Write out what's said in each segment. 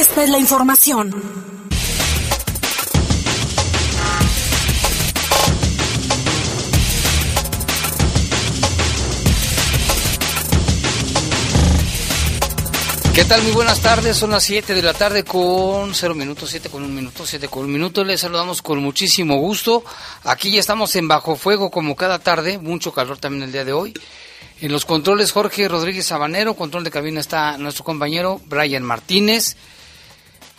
esta es la información. ¿Qué tal? Muy buenas tardes, son las 7 de la tarde con 0 minutos, 7 con 1 minuto, 7 con 1 minuto. Les saludamos con muchísimo gusto. Aquí ya estamos en Bajo Fuego como cada tarde, mucho calor también el día de hoy. En los controles Jorge Rodríguez Sabanero, control de cabina está nuestro compañero Brian Martínez.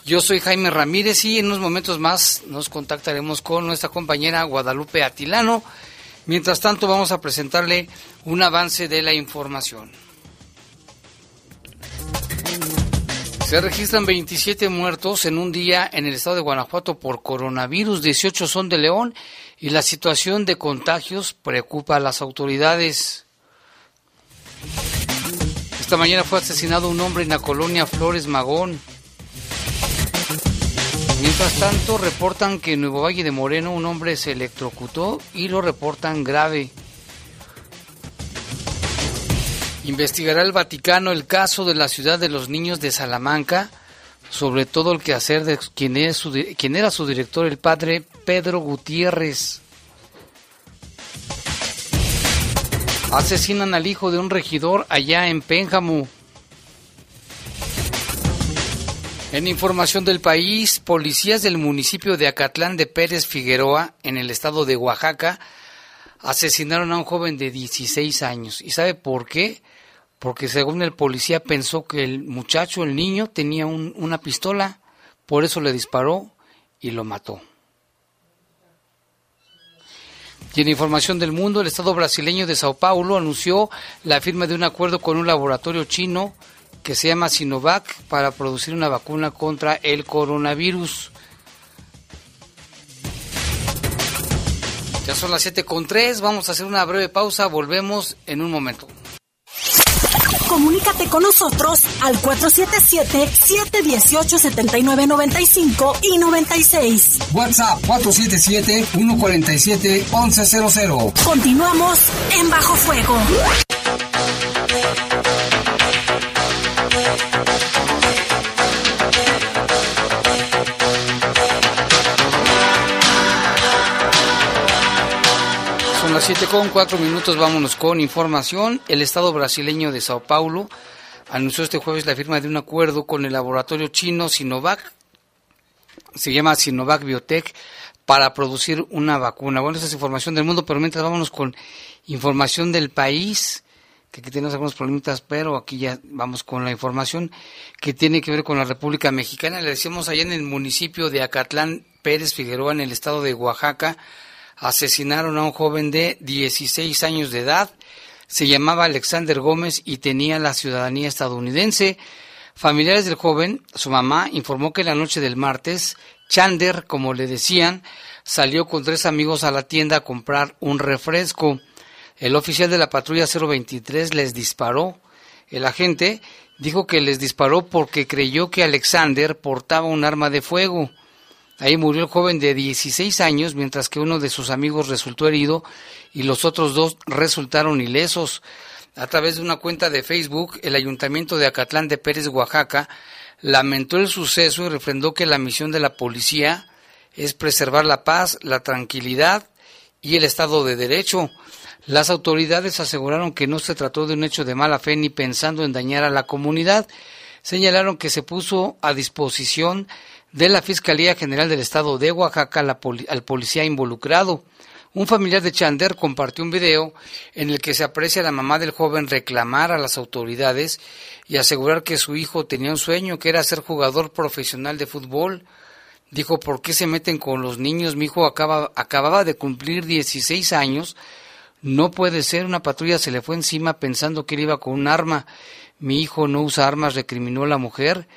Yo soy Jaime Ramírez y en unos momentos más nos contactaremos con nuestra compañera Guadalupe Atilano. Mientras tanto vamos a presentarle un avance de la información. Se registran 27 muertos en un día en el estado de Guanajuato por coronavirus, 18 son de León y la situación de contagios preocupa a las autoridades. Esta mañana fue asesinado un hombre en la colonia Flores Magón. Mientras tanto, reportan que en Nuevo Valle de Moreno un hombre se electrocutó y lo reportan grave. Investigará el Vaticano el caso de la ciudad de los niños de Salamanca, sobre todo el quehacer de quien, es su, quien era su director, el padre Pedro Gutiérrez. Asesinan al hijo de un regidor allá en Pénjamo. En información del país, policías del municipio de Acatlán de Pérez Figueroa, en el estado de Oaxaca, asesinaron a un joven de 16 años. ¿Y sabe por qué? Porque según el policía pensó que el muchacho, el niño, tenía una pistola, por eso le disparó y lo mató. Y en información del mundo, el Estado brasileño de Sao Paulo anunció la firma de un acuerdo con un laboratorio chino que se llama Sinovac para producir una vacuna contra el coronavirus. Ya son las 7 con 3, vamos a hacer una breve pausa, volvemos en un momento. Comunícate con nosotros al 477-718-7995 y 96. WhatsApp 477-147-1100. Continuamos en Bajo Fuego. Son las 7 con 4 minutos, vámonos con información. El Estado brasileño de Sao Paulo anunció este jueves la firma de un acuerdo con el laboratorio chino Sinovac, se llama Sinovac Biotech, para producir una vacuna. Bueno, esa es información del mundo, pero mientras vámonos con información del país, que aquí tenemos algunos problemitas, pero aquí ya vamos con la información que tiene que ver con la República Mexicana. Le decíamos allá en el municipio de Acatlán Pérez Figueroa, en el estado de Oaxaca, asesinaron a un joven de 16 años de edad. Se llamaba Alexander Gómez y tenía la ciudadanía estadounidense. Familiares del joven, su mamá, informó que la noche del martes, Chander, como le decían, salió con tres amigos a la tienda a comprar un refresco. El oficial de la patrulla 023 les disparó. El agente dijo que les disparó porque creyó que Alexander portaba un arma de fuego. Ahí murió el joven de 16 años, mientras que uno de sus amigos resultó herido y los otros dos resultaron ilesos. A través de una cuenta de Facebook, el Ayuntamiento de Acatlán de Pérez, Oaxaca, lamentó el suceso y refrendó que la misión de la policía es preservar la paz, la tranquilidad y el Estado de Derecho. Las autoridades aseguraron que no se trató de un hecho de mala fe ni pensando en dañar a la comunidad, señalaron que se puso a disposición de la Fiscalía General del Estado de Oaxaca al policía involucrado. Un familiar de Chander compartió un video en el que se aprecia a la mamá del joven reclamar a las autoridades y asegurar que su hijo tenía un sueño, que era ser jugador profesional de fútbol. Dijo, ¿por qué se meten con los niños? Mi hijo acaba, acababa de cumplir 16 años. No puede ser, una patrulla se le fue encima pensando que él iba con un arma. Mi hijo no usa armas, recriminó la mujer.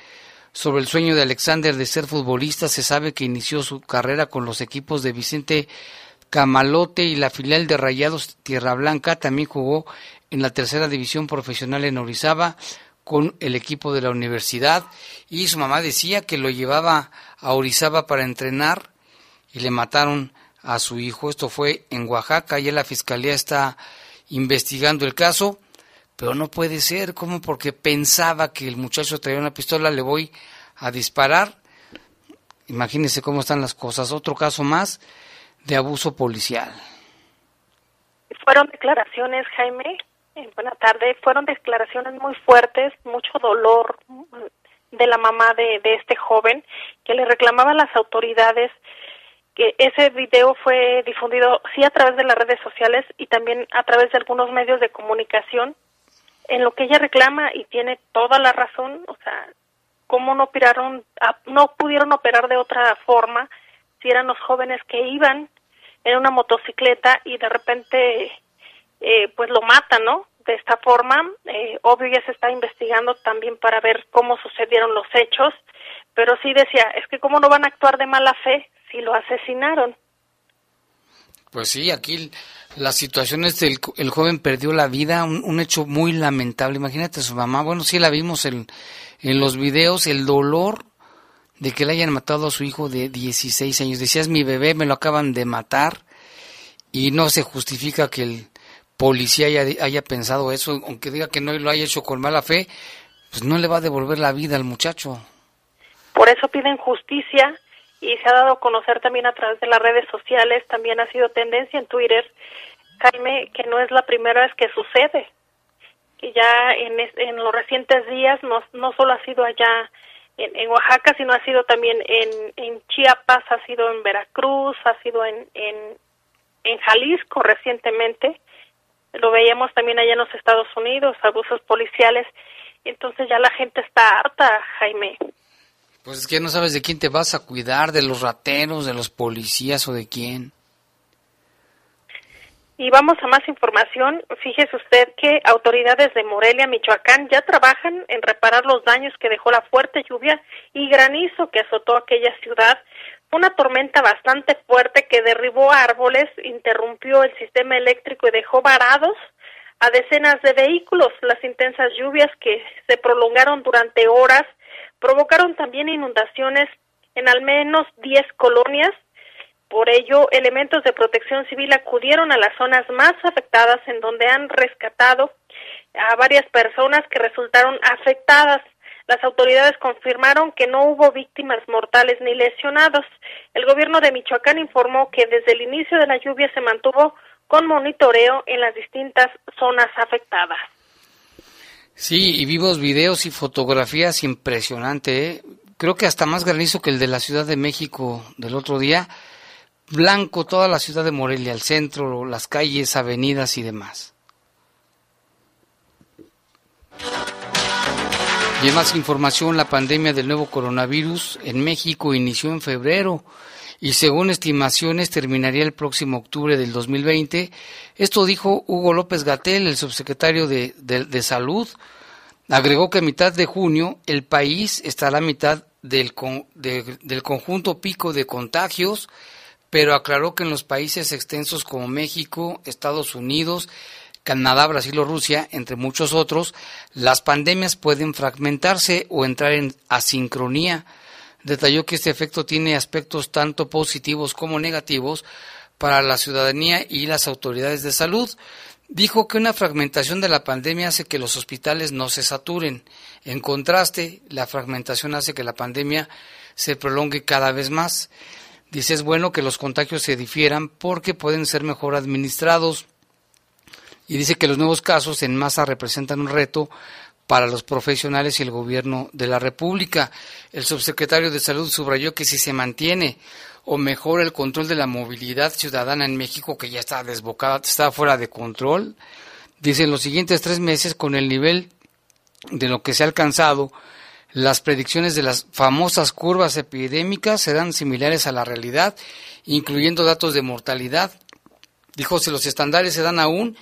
Sobre el sueño de Alexander de ser futbolista, se sabe que inició su carrera con los equipos de Vicente Camalote y la filial de Rayados Tierra Blanca. También jugó en la tercera división profesional en Orizaba con el equipo de la universidad y su mamá decía que lo llevaba a Orizaba para entrenar y le mataron a su hijo. Esto fue en Oaxaca, y la fiscalía está investigando el caso, pero no puede ser, como porque pensaba que el muchacho traía una pistola, le voy a disparar. Imagínense cómo están las cosas. Otro caso más de abuso policial. Fueron declaraciones, Jaime, eh, buena tarde, fueron declaraciones muy fuertes, mucho dolor de la mamá de, de este joven que le reclamaba a las autoridades que ese video fue difundido sí a través de las redes sociales y también a través de algunos medios de comunicación en lo que ella reclama y tiene toda la razón, o sea, cómo no operaron, no pudieron operar de otra forma si eran los jóvenes que iban en una motocicleta y de repente eh, pues lo matan, ¿no? De esta forma, eh, obvio ya se está investigando también para ver cómo sucedieron los hechos, pero sí decía, es que cómo no van a actuar de mala fe si lo asesinaron. Pues sí, aquí la situación es del el joven perdió la vida, un, hecho muy lamentable. Imagínate a su mamá, bueno, sí la vimos en, en los videos, el dolor de que le hayan matado a su hijo de 16 años. Decías, mi bebé me lo acaban de matar y no se justifica que el policía haya, haya pensado eso, aunque diga que no lo haya hecho con mala fe, pues no le va a devolver la vida al muchacho. Por eso piden justicia y se ha dado a conocer también a través de las redes sociales, también ha sido tendencia en Twitter, Jaime, que no es la primera vez que sucede, que ya en, en los recientes días no, no solo ha sido allá en, Oaxaca, sino ha sido también en, en Chiapas, ha sido en Veracruz, ha sido en, en, en Jalisco recientemente, lo veíamos también allá en los Estados Unidos, abusos policiales, entonces ya la gente está harta, Jaime. Pues es que no sabes de quién te vas a cuidar, de los rateros, de los policías o de quién. Y vamos a más información. Fíjese usted que autoridades de Morelia, Michoacán, ya trabajan en reparar los daños que dejó la fuerte lluvia y granizo que azotó aquella ciudad. Una tormenta bastante fuerte que derribó árboles, interrumpió el sistema eléctrico y dejó varados a decenas de vehículos. Las intensas lluvias que se prolongaron durante horas provocaron también inundaciones en al menos 10 colonias. Por ello, elementos de protección civil acudieron a las zonas más afectadas en donde han rescatado a varias personas que resultaron afectadas. Las autoridades confirmaron que no hubo víctimas mortales ni lesionados. El gobierno de Michoacán informó que desde el inicio de la lluvia se mantuvo con monitoreo en las distintas zonas afectadas. Sí, y vivos videos y fotografías impresionante. ¿eh? Creo que hasta más granizo que el de la Ciudad de México del otro día. Blanco toda la ciudad de Morelia, el centro, las calles, avenidas y demás. Y más información, la pandemia del nuevo coronavirus en México inició en febrero y según estimaciones terminaría el próximo octubre del 2020. Esto dijo Hugo López Gatel, el subsecretario de, de, Salud. Agregó que a mitad de junio el país estará a mitad del, del conjunto pico de contagios, pero aclaró que en los países extensos como México, Estados Unidos, Canadá, Brasil o Rusia, entre muchos otros, las pandemias pueden fragmentarse o entrar en asincronía detalló que este efecto tiene aspectos tanto positivos como negativos para la ciudadanía y las autoridades de salud. Dijo que una fragmentación de la pandemia hace que los hospitales no se saturen. En contraste, la fragmentación hace que la pandemia se prolongue cada vez más. Dice es bueno que los contagios se difieran porque pueden ser mejor administrados. Y dice que los nuevos casos en masa representan un reto para los profesionales y el gobierno de la República. El subsecretario de Salud subrayó que si se mantiene o mejora el control de la movilidad ciudadana en México, que ya está desbocada, está fuera de control, dice en los siguientes tres meses con el nivel de lo que se ha alcanzado, las predicciones de las famosas curvas epidémicas serán similares a la realidad, incluyendo datos de mortalidad. Dijo, si los estándares se dan aún,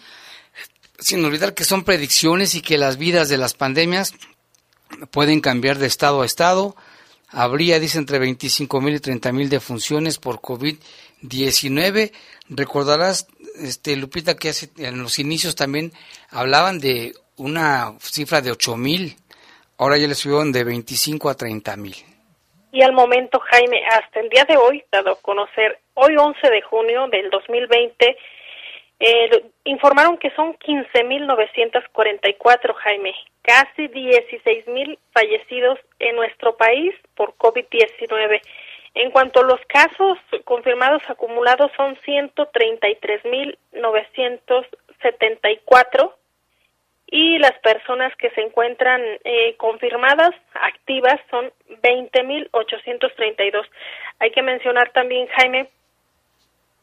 sin olvidar que son predicciones y que las vidas de las pandemias pueden cambiar de estado a estado, habría, dice, entre 25 mil y 30 mil defunciones por COVID-19. Recordarás, este, Lupita, que en los inicios también hablaban de una cifra de 8 mil, ahora ya le subieron de 25 a 30 mil. Y al momento, Jaime, hasta el día de hoy, dado a conocer, hoy 11 de junio del 2020, eh, informaron que son 15.944, Jaime, casi 16.000 fallecidos en nuestro país por COVID-19. En cuanto a los casos confirmados acumulados son 133.974 y las personas que se encuentran eh, confirmadas, activas, son 20.832. Hay que mencionar también, Jaime,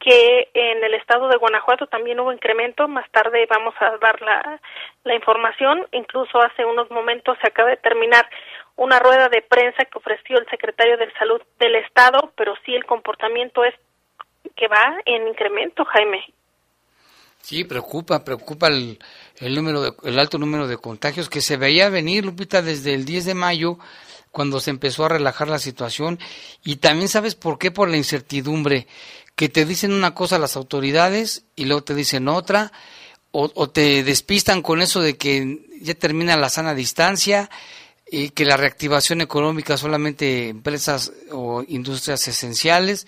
que en el estado de Guanajuato también hubo incremento. Más tarde vamos a dar la, la información. Incluso hace unos momentos se acaba de terminar una rueda de prensa que ofreció el secretario de Salud del estado, pero sí el comportamiento es que va en incremento, Jaime. Sí, preocupa, preocupa el, el número de, el alto número de contagios que se veía venir, Lupita, desde el 10 de mayo cuando se empezó a relajar la situación y también sabes por qué por la incertidumbre que te dicen una cosa las autoridades y luego te dicen otra, o, te despistan con eso de que ya termina la sana distancia y que la reactivación económica solamente empresas o industrias esenciales.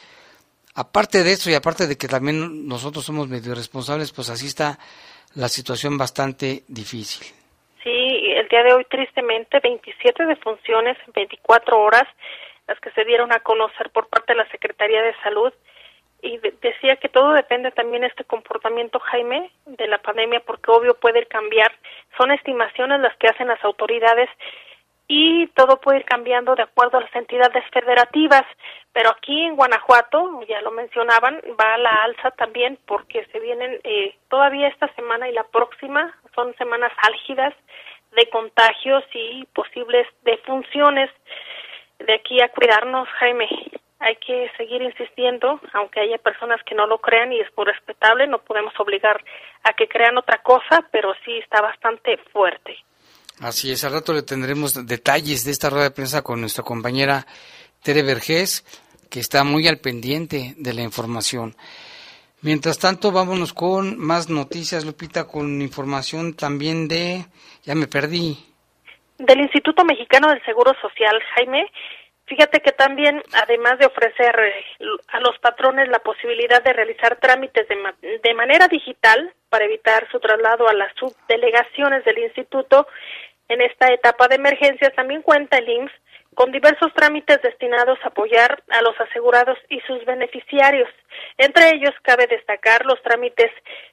Aparte de eso y aparte de que también nosotros somos medio responsables, pues así está la situación bastante difícil. Sí, el día de hoy tristemente 27 defunciones en 24 horas las que se dieron a conocer por parte de la Secretaría de Salud y decía que todo depende también de este comportamiento, Jaime, de la pandemia, porque obvio puede cambiar. Son estimaciones las que hacen las autoridades y todo puede ir cambiando de acuerdo a las entidades federativas. Pero aquí en Guanajuato, ya lo mencionaban, va a la alza también porque se vienen eh, todavía esta semana y la próxima, son semanas álgidas de contagios y posibles defunciones. De aquí a cuidarnos, Jaime hay que seguir insistiendo, aunque haya personas que no lo crean y es muy respetable, no podemos obligar a que crean otra cosa, pero sí está bastante fuerte. Así es, al rato le tendremos detalles de esta rueda de prensa con nuestra compañera Tere Vergés, que está muy al pendiente de la información. Mientras tanto, vámonos con más noticias, Lupita, con información también de, ya me perdí. Del Instituto Mexicano del Seguro Social, Jaime, Fíjate que también, además de ofrecer eh, a los patrones la posibilidad de realizar trámites de, de, manera digital para evitar su traslado a las subdelegaciones del instituto, en esta etapa de emergencias también cuenta el IMSS con diversos trámites destinados a apoyar a los asegurados y sus beneficiarios. Entre ellos cabe destacar los trámites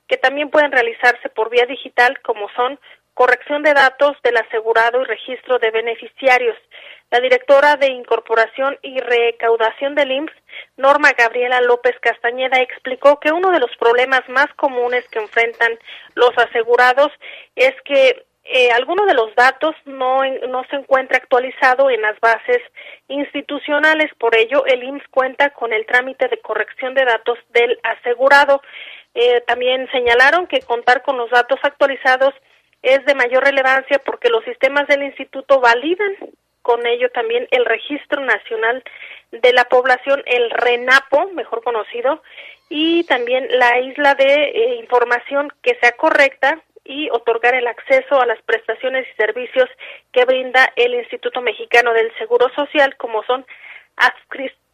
que también pueden realizarse por vía digital, como son corrección de datos del asegurado y registro de beneficiarios, la directora de Incorporación y Recaudación del IMSS, Norma Gabriela López Castañeda, explicó que uno de los problemas más comunes que enfrentan los asegurados es que eh, alguno de los datos no, no se encuentra actualizado en las bases institucionales. Por ello, el IMSS cuenta con el trámite de corrección de datos del asegurado. Eh, también señalaron que contar con los datos actualizados es de mayor relevancia porque los sistemas del instituto validan con ello también el Registro Nacional de la Población, el RENAPO, mejor conocido, y también la isla de eh, información que sea correcta y otorgar el acceso a las prestaciones y servicios que brinda el Instituto Mexicano del Seguro Social, como son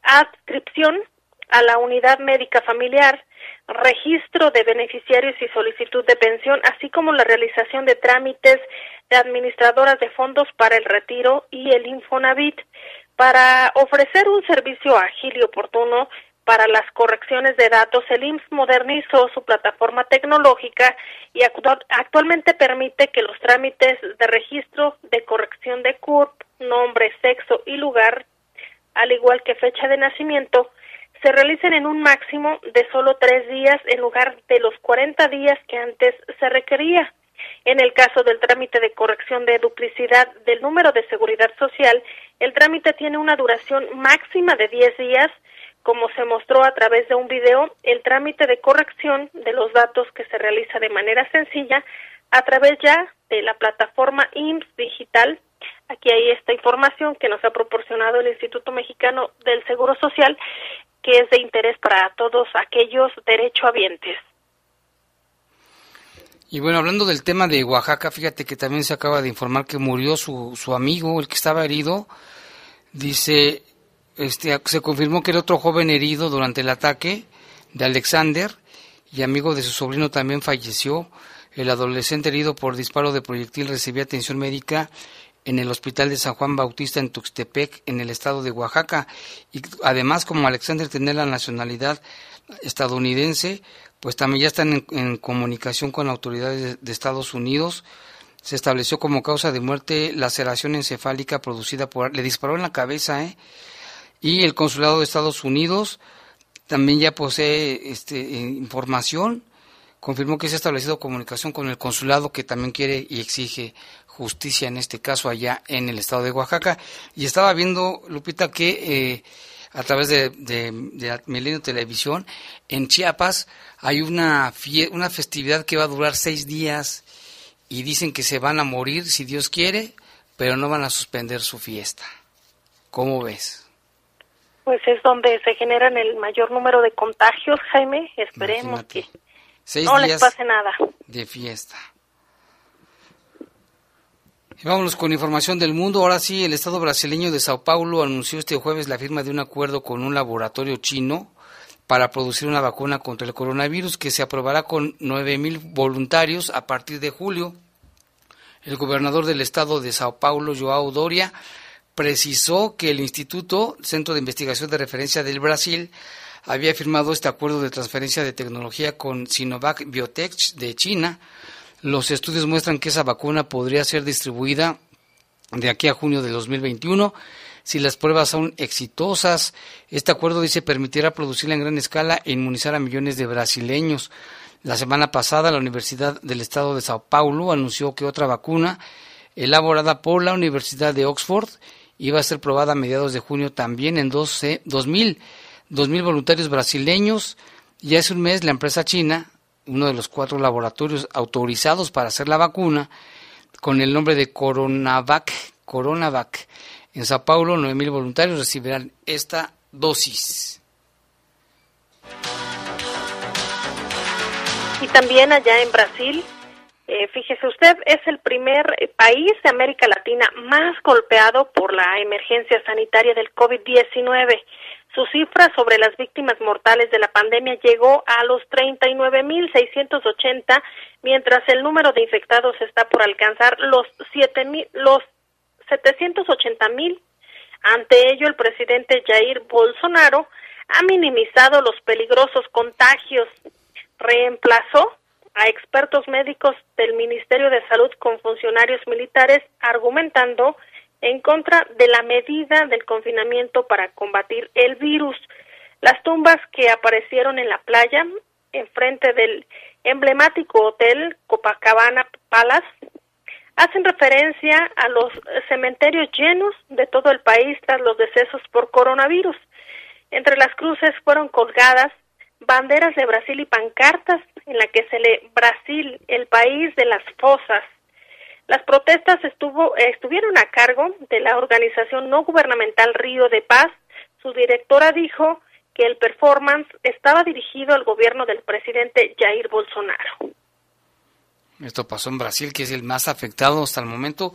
adscripción a la unidad médica familiar, registro de beneficiarios y solicitud de pensión, así como la realización de trámites de administradoras de fondos para el retiro y el Infonavit. Para ofrecer un servicio ágil y oportuno, para las correcciones de datos, el IMSS modernizó su plataforma tecnológica y actualmente permite que los trámites de registro de corrección de CURP, nombre, sexo y lugar, al igual que fecha de nacimiento, se realicen en un máximo de solo tres días en lugar de los 40 días que antes se requería. En el caso del trámite de corrección de duplicidad del número de seguridad social, el trámite tiene una duración máxima de 10 días como se mostró a través de un video, el trámite de corrección de los datos que se realiza de manera sencilla a través ya de la plataforma IMSS Digital. Aquí hay esta información que nos ha proporcionado el Instituto Mexicano del Seguro Social, que es de interés para todos aquellos derechohabientes. Y bueno, hablando del tema de Oaxaca, fíjate que también se acaba de informar que murió su, su amigo, el que estaba herido. Dice, este, se confirmó que el otro joven herido durante el ataque de Alexander y amigo de su sobrino también falleció. El adolescente herido por disparo de proyectil recibía atención médica en el hospital de San Juan Bautista en Tuxtepec, en el estado de Oaxaca. Y además, como Alexander tenía la nacionalidad estadounidense, pues también ya están en, comunicación con autoridades de, Estados Unidos. Se estableció como causa de muerte laceración encefálica producida por... Le disparó en la cabeza, ¿eh? y el Consulado de Estados Unidos también ya posee este, información, confirmó que se ha establecido comunicación con el consulado que también quiere y exige justicia en este caso allá en el estado de Oaxaca. Y estaba viendo, Lupita, que eh, a través de, de, Milenio Televisión, en Chiapas hay una, una festividad que va a durar seis días y dicen que se van a morir si Dios quiere, pero no van a suspender su fiesta. ¿Cómo ves? pues es donde se generan el mayor número de contagios, Jaime. Esperemos que no les pase nada. De fiesta. Vámonos con información del mundo. Ahora sí, el Estado brasileño de Sao Paulo anunció este jueves la firma de un acuerdo con un laboratorio chino para producir una vacuna contra el coronavirus que se aprobará con 9.000 voluntarios a partir de julio. El gobernador del estado de Sao Paulo, Joao Doria, precisó que el Instituto Centro de Investigación de Referencia del Brasil había firmado este acuerdo de transferencia de tecnología con Sinovac Biotech de China. Los estudios muestran que esa vacuna podría ser distribuida de aquí a junio de 2021 si las pruebas son exitosas. Este acuerdo dice permitirá producirla en gran escala e inmunizar a millones de brasileños. La semana pasada la Universidad del Estado de Sao Paulo anunció que otra vacuna elaborada por la Universidad de Oxford iba a ser probada a mediados de junio también en 12, 2000, 2000 voluntarios brasileños. Y hace un mes la empresa china, uno de los cuatro laboratorios autorizados para hacer la vacuna, con el nombre de Coronavac, Coronavac, en Sao Paulo, 9.000 voluntarios recibirán esta dosis. Y también allá en Brasil, eh, fíjese usted, es el primer país de América Latina más golpeado por la emergencia sanitaria del COVID-19. Su cifra sobre las víctimas mortales de la pandemia llegó a los 39.680, mientras el número de infectados está por alcanzar los, 7, los 780.000. Ante ello, el presidente Jair Bolsonaro ha minimizado los peligrosos contagios. Reemplazó a expertos médicos del Ministerio de Salud con funcionarios militares argumentando en contra de la medida del confinamiento para combatir el virus. Las tumbas que aparecieron en la playa, enfrente del emblemático hotel Copacabana Palace, hacen referencia a los cementerios llenos de todo el país tras los decesos por coronavirus. Entre las cruces fueron colgadas banderas de Brasil y pancartas en la que se lee Brasil, el país de las fosas. Las protestas estuvo, estuvieron a cargo de la organización no gubernamental Río de Paz. Su directora dijo que el performance estaba dirigido al gobierno del presidente Jair Bolsonaro. Esto pasó en Brasil, que es el más afectado hasta el momento,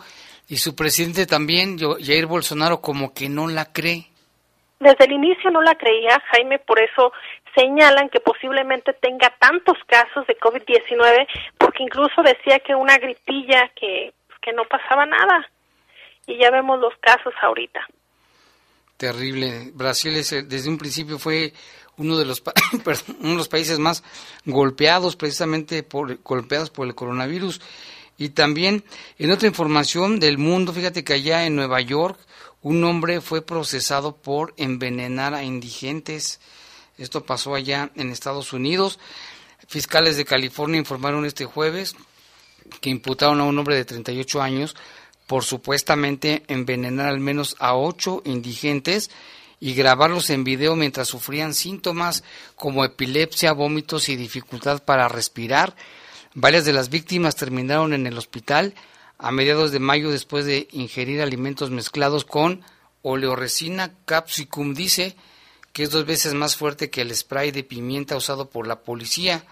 y su presidente también, Jair Bolsonaro, como que no la cree. Desde el inicio no la creía, Jaime, por eso señalan que posiblemente tenga tantos casos de COVID-19 porque incluso decía que una gripilla que, que no pasaba nada y ya vemos los casos ahorita. Terrible. Brasil desde un principio fue uno de los uno de los países más golpeados precisamente por golpeados por el coronavirus y también en otra información del mundo, fíjate que allá en Nueva York un hombre fue procesado por envenenar a indigentes. Esto pasó allá en Estados Unidos. Fiscales de California informaron este jueves que imputaron a un hombre de 38 años por supuestamente envenenar al menos a ocho indigentes y grabarlos en video mientras sufrían síntomas como epilepsia, vómitos y dificultad para respirar. Varias de las víctimas terminaron en el hospital a mediados de mayo después de ingerir alimentos mezclados con oleoresina capsicum, dice que es dos veces más fuerte que el spray de pimienta usado por la policía.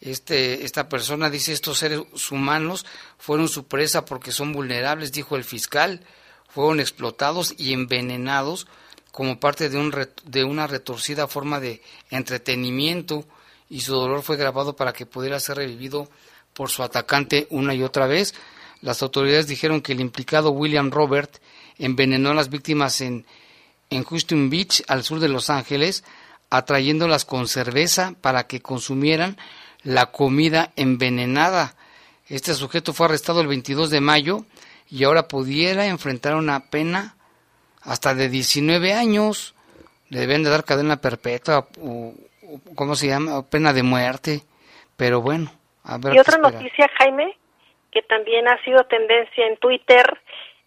Este, esta persona dice estos seres humanos fueron su presa porque son vulnerables, dijo el fiscal, fueron explotados y envenenados como parte de, un, de una retorcida forma de entretenimiento y su dolor fue grabado para que pudiera ser revivido por su atacante una y otra vez. Las autoridades dijeron que el implicado William Robert envenenó a las víctimas en, en Houston Beach, al sur de Los Ángeles, atrayéndolas con cerveza para que consumieran la comida envenenada. Este sujeto fue arrestado el 22 de mayo y ahora pudiera enfrentar una pena hasta de 19 años. Le deben de dar cadena perpetua o, ¿cómo se llama? pena de muerte. Pero bueno, a ver. Y otra noticia, Jaime, que también ha sido tendencia en Twitter,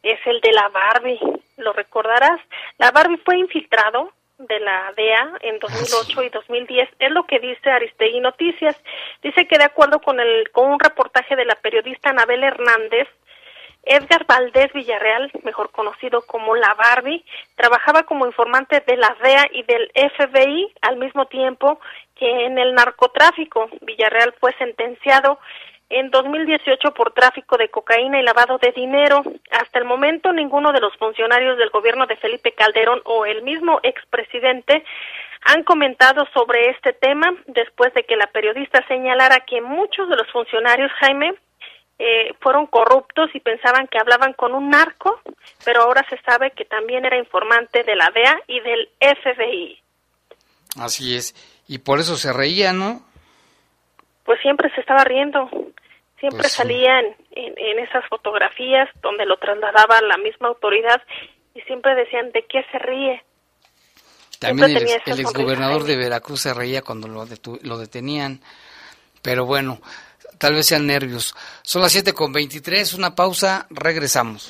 es el de la Barbie. ¿Lo recordarás? La Barbie fue infiltrado de la DEA en 2008 ah, y 2010. Es lo que dice Aristegui Noticias. Dice que de acuerdo con, el, con un reportaje de la periodista Anabel Hernández, Edgar Valdés Villarreal, mejor conocido como la Barbie, trabajaba como informante de la DEA y del FBI al mismo tiempo que en el narcotráfico. Villarreal fue sentenciado en 2018 por tráfico de cocaína y lavado de dinero. Hasta el momento ninguno de los funcionarios del gobierno de Felipe Calderón o el mismo expresidente han comentado sobre este tema después de que la periodista señalara que muchos de los funcionarios, Jaime, eh, fueron corruptos y pensaban que hablaban con un narco, pero ahora se sabe que también era informante de la DEA y del FBI. Así es, y por eso se reía, ¿no? Pues siempre se estaba riendo. Siempre pues salían en, esas fotografías donde lo trasladaba la misma autoridad y siempre decían, ¿de qué se ríe? También el, el exgobernador de Veracruz se reía cuando lo, lo detenían. Pero bueno, tal vez sean nervios. Son las 7 con 23, una pausa, regresamos.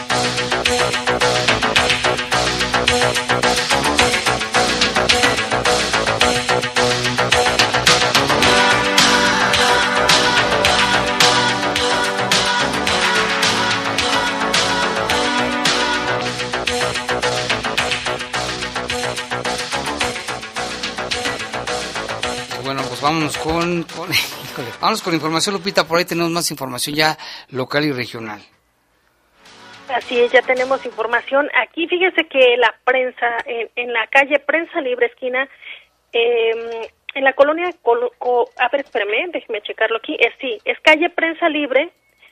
Vámonos con, vámonos con información, Lupita, por ahí tenemos más información ya local y regional. Así es, ya tenemos información. Aquí fíjese que la prensa, en, la calle Prensa Libre Esquina, em, en la colonia, a ver, espérame, déjeme checarlo aquí, es sí, es calle Prensa Libre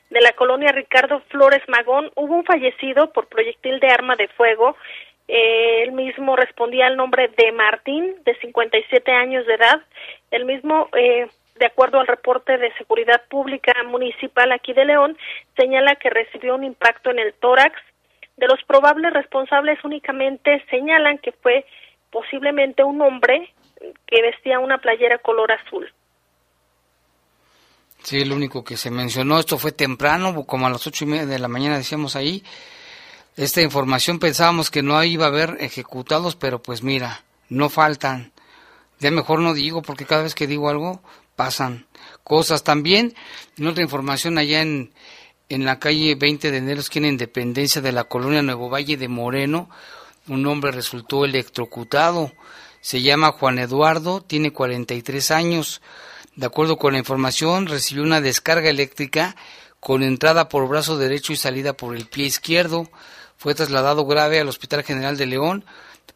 de la colonia Ricardo Flores Magón, hubo un fallecido por proyectil de arma de fuego eh, él mismo respondía al nombre de Martín, de 57 años de edad. El mismo, eh, de acuerdo al reporte de Seguridad Pública Municipal aquí de León, señala que recibió un impacto en el tórax. De los probables responsables únicamente señalan que fue posiblemente un hombre que vestía una playera color azul. Sí, lo único que se mencionó, esto fue temprano, como a las ocho y media de la mañana decíamos ahí, esta información pensábamos que no iba a haber ejecutados, pero pues mira, no faltan. Ya mejor no digo, porque cada vez que digo algo, pasan cosas. También, en otra información, allá en, en la calle 20 de enero, esquina Independencia de la colonia Nuevo Valle de Moreno, un hombre resultó electrocutado. Se llama Juan Eduardo, tiene 43 años. De acuerdo con la información, recibió una descarga eléctrica con entrada por brazo derecho y salida por el pie izquierdo fue trasladado grave al Hospital General de León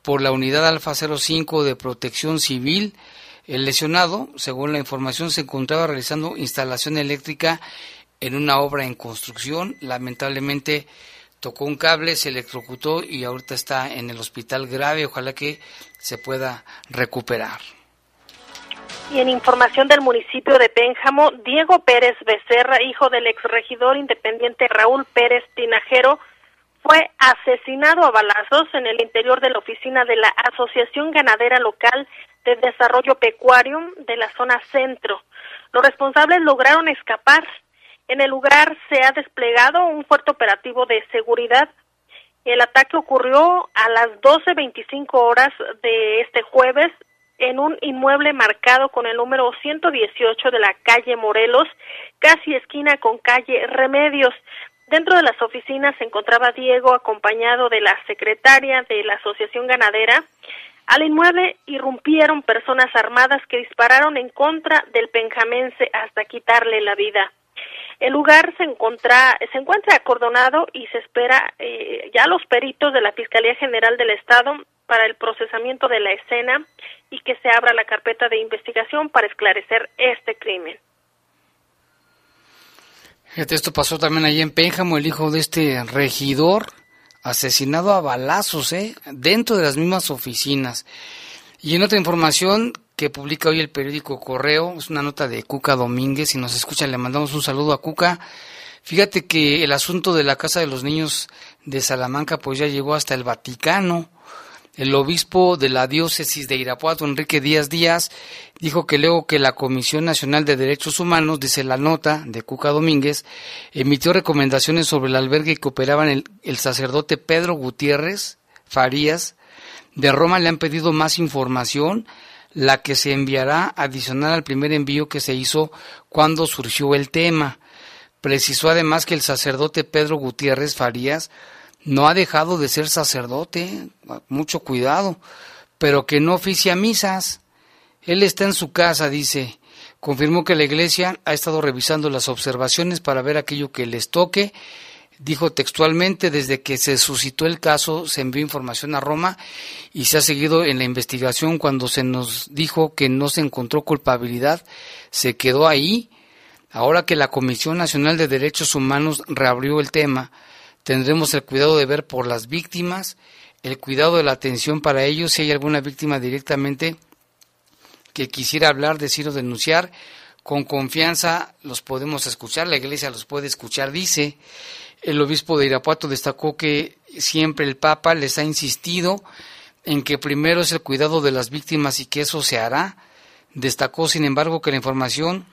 por la unidad Alfa 05 de Protección Civil. El lesionado, según la información, se encontraba realizando instalación eléctrica en una obra en construcción. Lamentablemente tocó un cable, se electrocutó y ahorita está en el hospital grave. Ojalá que se pueda recuperar. Y en información del municipio de Pénjamo, Diego Pérez Becerra, hijo del exregidor independiente Raúl Pérez Tinajero, fue asesinado a balazos en el interior de la oficina de la Asociación Ganadera Local de Desarrollo Pecuario de la zona centro. Los responsables lograron escapar. En el lugar se ha desplegado un fuerte operativo de seguridad. El ataque ocurrió a las 12.25 horas de este jueves en un inmueble marcado con el número 118 de la calle Morelos, casi esquina con calle Remedios. Dentro de las oficinas se encontraba Diego acompañado de la secretaria de la Asociación Ganadera. Al inmueble irrumpieron personas armadas que dispararon en contra del penjamense hasta quitarle la vida. El lugar se encuentra, se encuentra acordonado y se espera eh, ya los peritos de la Fiscalía General del Estado para el procesamiento de la escena y que se abra la carpeta de investigación para esclarecer este crimen. Esto pasó también allí en Pénjamo, el hijo de este regidor, asesinado a balazos, ¿eh? dentro de las mismas oficinas. Y en otra información que publica hoy el periódico Correo, es una nota de Cuca Domínguez, si nos escuchan le mandamos un saludo a Cuca. Fíjate que el asunto de la Casa de los Niños de Salamanca pues ya llegó hasta el Vaticano. El obispo de la diócesis de Irapuato, Enrique Díaz Díaz, dijo que luego que la Comisión Nacional de Derechos Humanos, dice la nota de Cuca Domínguez, emitió recomendaciones sobre el albergue que operaban el, el sacerdote Pedro Gutiérrez Farías, de Roma le han pedido más información, la que se enviará adicional al primer envío que se hizo cuando surgió el tema. Precisó además que el sacerdote Pedro Gutiérrez Farías no ha dejado de ser sacerdote, mucho cuidado, pero que no oficia misas. Él está en su casa, dice. Confirmó que la iglesia ha estado revisando las observaciones para ver aquello que les toque. Dijo textualmente, desde que se suscitó el caso se envió información a Roma y se ha seguido en la investigación cuando se nos dijo que no se encontró culpabilidad, se quedó ahí. Ahora que la Comisión Nacional de Derechos Humanos reabrió el tema, Tendremos el cuidado de ver por las víctimas, el cuidado de la atención para ellos si hay alguna víctima directamente que quisiera hablar, decir o denunciar. Con confianza los podemos escuchar, la iglesia los puede escuchar, dice. El obispo de Irapuato destacó que siempre el Papa les ha insistido en que primero es el cuidado de las víctimas y que eso se hará. Destacó, sin embargo, que la información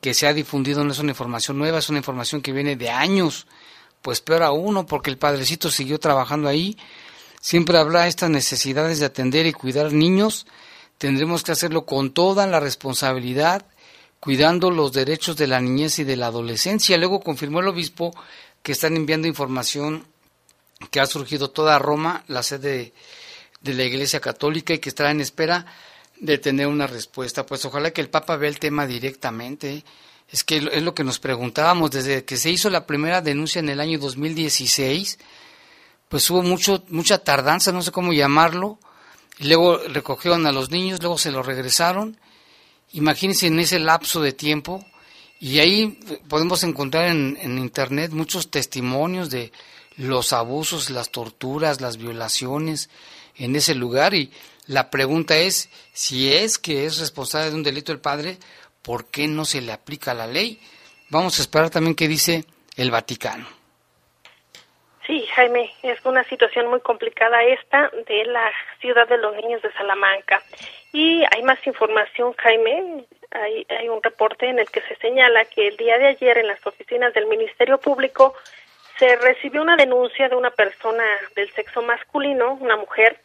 que se ha difundido no es una información nueva, es una información que viene de años pues peor a uno, porque el padrecito siguió trabajando ahí. Siempre habrá estas necesidades de atender y cuidar niños. Tendremos que hacerlo con toda la responsabilidad, cuidando los derechos de la niñez y de la adolescencia. Luego confirmó el obispo que están enviando información que ha surgido toda Roma, la sede de la Iglesia Católica, y que estará en espera de tener una respuesta. Pues ojalá que el Papa vea el tema directamente es que es lo que nos preguntábamos desde que se hizo la primera denuncia en el año 2016, pues hubo mucho mucha tardanza, no sé cómo llamarlo, y luego recogieron a los niños, luego se los regresaron. Imagínense en ese lapso de tiempo y ahí podemos encontrar en, en internet muchos testimonios de los abusos, las torturas, las violaciones en ese lugar y la pregunta es si es que es responsable de un delito el padre ¿por qué no se le aplica la ley? Vamos a esperar también qué dice el Vaticano. Sí, Jaime, es una situación muy complicada esta de la ciudad de los niños de Salamanca. Y hay más información, Jaime. Hay, hay un reporte en el que se señala que el día de ayer en las oficinas del Ministerio Público se recibió una denuncia de una persona del sexo masculino, una mujer,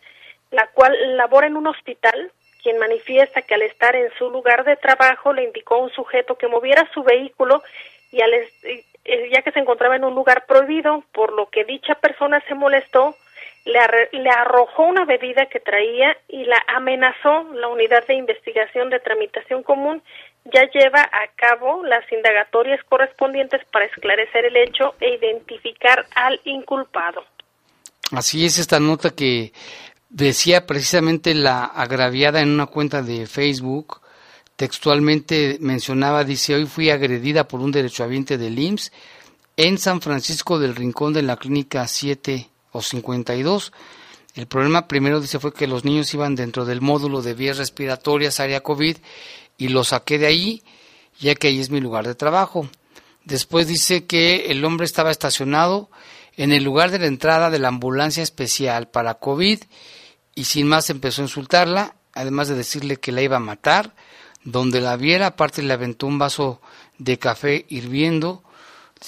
la cual labora en un hospital quien manifiesta que al estar en su lugar de trabajo le indicó a un sujeto que moviera su vehículo y al eh, ya que se encontraba en un lugar prohibido, por lo que dicha persona se molestó, le, le arrojó una bebida que traía y la amenazó. La unidad de investigación de tramitación común ya lleva a cabo las indagatorias correspondientes para esclarecer el hecho e identificar al inculpado. Así es esta nota que decía precisamente la agraviada en una cuenta de Facebook, textualmente mencionaba, dice, hoy fui agredida por un derechohabiente del IMSS en San Francisco del Rincón de la Clínica 7 o 52. El problema primero, dice, fue que los niños iban dentro del módulo de vías respiratorias, área COVID, y los saqué de ahí, ya que ahí es mi lugar de trabajo. Después dice que el hombre estaba estacionado en el lugar de la entrada de la ambulancia especial para COVID y sin más empezó a insultarla, además de decirle que la iba a matar. Donde la viera, aparte le aventó un vaso de café hirviendo.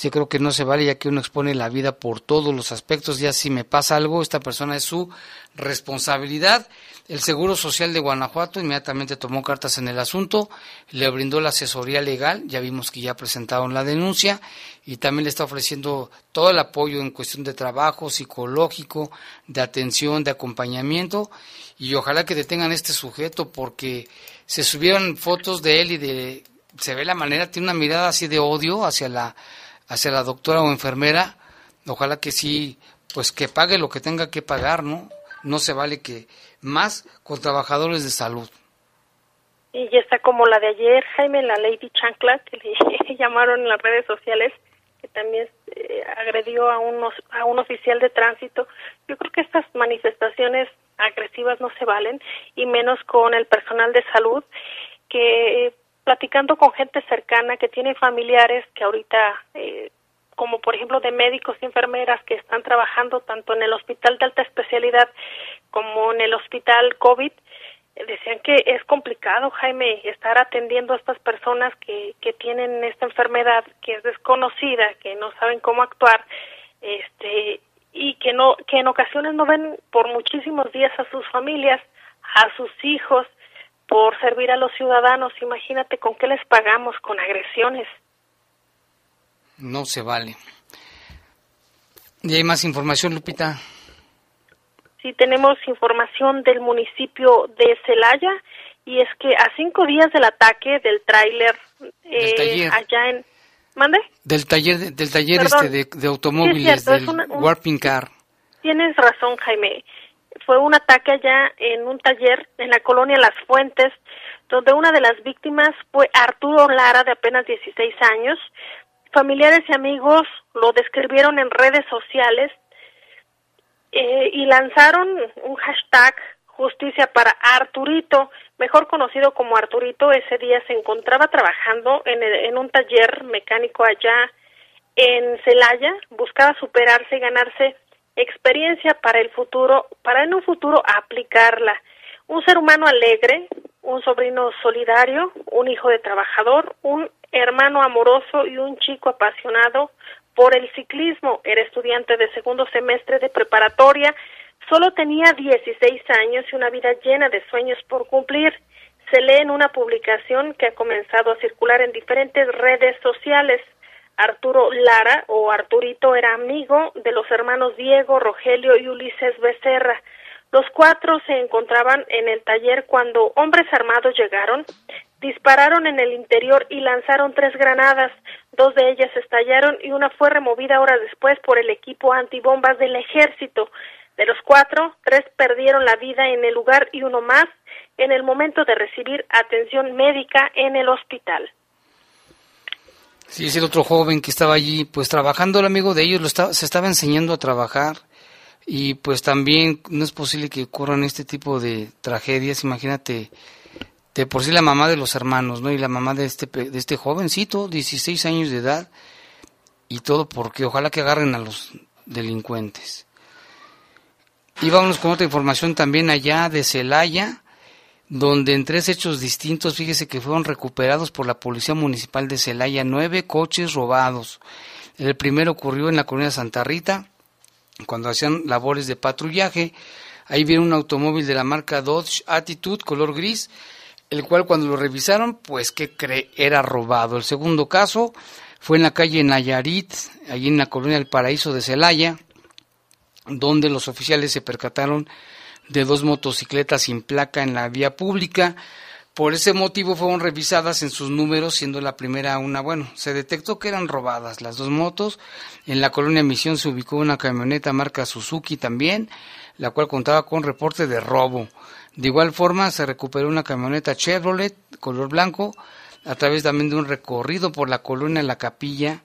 Yo creo que no se vale ya que uno expone la vida por todos los aspectos. Ya si me pasa algo, esta persona es su responsabilidad. El Seguro Social de Guanajuato inmediatamente tomó cartas en el asunto, le brindó la asesoría legal, ya vimos que ya presentaron la denuncia y también le está ofreciendo todo el apoyo en cuestión de trabajo psicológico, de atención, de acompañamiento y ojalá que detengan a este sujeto porque se subieron fotos de él y de se ve la manera, tiene una mirada así de odio hacia la hacia la doctora o enfermera. Ojalá que sí, pues que pague lo que tenga que pagar, ¿no? No se vale que más con trabajadores de salud. Y ya está como la de ayer, Jaime, la Lady Chancla, que le llamaron en las redes sociales, que también eh, agredió a, unos, a un oficial de tránsito. Yo creo que estas manifestaciones agresivas no se valen, y menos con el personal de salud, que platicando con gente cercana que tiene familiares que ahorita eh, como por ejemplo de médicos y enfermeras que están trabajando tanto en el hospital de alta especialidad como en el hospital COVID, decían que es complicado, Jaime, estar atendiendo a estas personas que, que tienen esta enfermedad que es desconocida, que no saben cómo actuar, este, y que no, que en ocasiones no ven por muchísimos días a sus familias, a sus hijos, por servir a los ciudadanos. Imagínate con qué les pagamos, con agresiones. No se vale. ¿Y hay más información, Lupita? Sí, tenemos información del municipio de Celaya y es que a cinco días del ataque del tráiler eh, allá en... ¿Mande? Del taller, del taller este de, automóviles, del Warping Car. Tienes razón, Jaime. Fue un ataque allá en un taller en la colonia Las Fuentes, donde una de las víctimas fue Arturo Lara, de apenas 16 años. Familiares y amigos lo describieron en redes sociales eh, y lanzaron un hashtag justicia para Arturito, mejor conocido como Arturito. Ese día se encontraba trabajando en, en un taller mecánico allá en Celaya, buscaba superarse y ganarse experiencia para el futuro, para en un futuro aplicarla. Un ser humano alegre, un sobrino solidario, un hijo de trabajador, un hermano amoroso y un chico apasionado por el ciclismo. Era estudiante de segundo semestre de preparatoria, solo tenía 16 años y una vida llena de sueños por cumplir. Se lee en una publicación que ha comenzado a circular en diferentes redes sociales. Arturo Lara o Arturito era amigo de los hermanos Diego, Rogelio y Ulises Becerra. Los cuatro se encontraban en el taller cuando hombres armados llegaron, dispararon en el interior y lanzaron tres granadas. Dos de ellas estallaron y una fue removida horas después por el equipo antibombas del ejército. De los cuatro, tres perdieron la vida en el lugar y uno más en el momento de recibir atención médica en el hospital. Sí, es el otro joven que estaba allí, pues trabajando, el amigo de ellos lo se estaba enseñando a trabajar y pues también no es posible que ocurran este tipo de tragedias, imagínate, de por sí la mamá de los hermanos, ¿no? Y la mamá de este, de este jovencito, 16 años de edad, y todo porque ojalá que agarren a los delincuentes. Y vámonos con otra información también allá de Celaya, donde en tres hechos distintos, fíjese que fueron recuperados por la Policía Municipal de Celaya nueve coches robados. El primero ocurrió en la colonia Santa Rita, cuando hacían labores de patrullaje. Ahí viene un automóvil de la marca Dodge Attitude, color gris, el cual cuando lo revisaron, pues que cree era robado. El segundo caso fue en la calle Nayarit, allí en la colonia del Paraíso de Celaya, donde los oficiales se percataron de dos motocicletas sin placa en la vía pública, Por ese motivo fueron revisadas en sus números, siendo la primera una, bueno, se detectó que eran robadas las dos motos. En la colonia Misión se ubicó una camioneta marca Suzuki también, la cual contaba con reporte de robo. De igual forma se recuperó una camioneta Chevrolet color blanco a través también de un recorrido por la colonia La Capilla.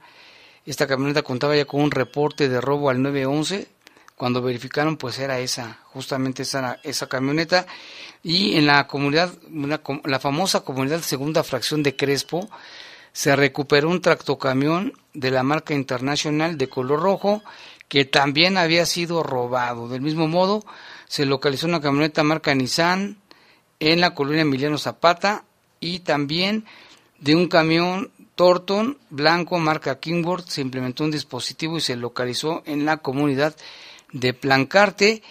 Esta camioneta contaba ya con un reporte de robo al 911 cuando verificaron pues era esa, justamente esa, esa camioneta y en la comunidad, la famosa comunidad segunda fracción de Crespo se recuperó un tractocamión de la marca internacional de color rojo que también había sido robado. Del mismo modo, se localizó una camioneta marca Nissan en la colonia Emiliano Zapata y también de un camión Torton blanco marca Kingworth se implementó un dispositivo y se localizó en la comunidad de Plancarte.